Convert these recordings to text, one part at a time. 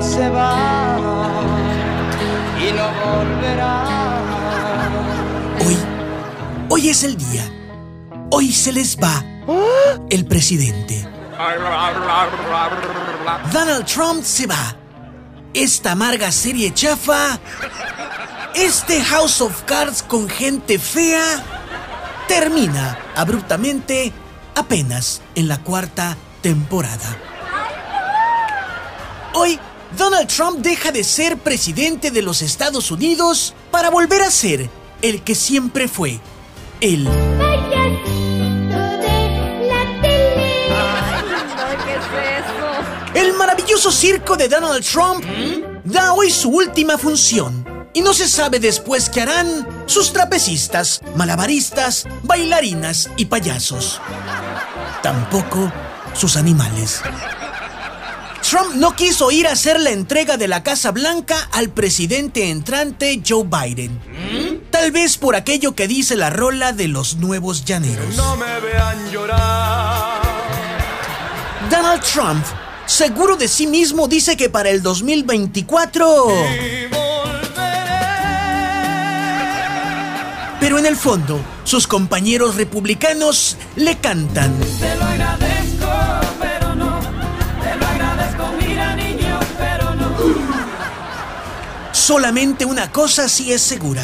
se va y no volverá. Hoy, hoy es el día. Hoy se les va el presidente. Donald Trump se va. Esta amarga serie chafa. Este House of Cards con gente fea. Termina abruptamente apenas en la cuarta temporada. Donald Trump deja de ser presidente de los Estados Unidos para volver a ser el que siempre fue, el El maravilloso circo de Donald Trump da hoy su última función. Y no se sabe después qué harán sus trapecistas, malabaristas, bailarinas y payasos. Tampoco sus animales. Trump no quiso ir a hacer la entrega de la Casa Blanca al presidente entrante Joe Biden. Tal vez por aquello que dice la rola de los nuevos llaneros. No me vean llorar. Donald Trump, seguro de sí mismo, dice que para el 2024... Y volveré. Pero en el fondo, sus compañeros republicanos le cantan. Te lo Solamente una cosa sí es segura.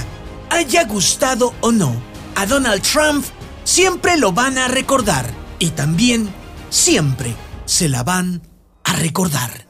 Haya gustado o no, a Donald Trump siempre lo van a recordar. Y también siempre se la van a recordar.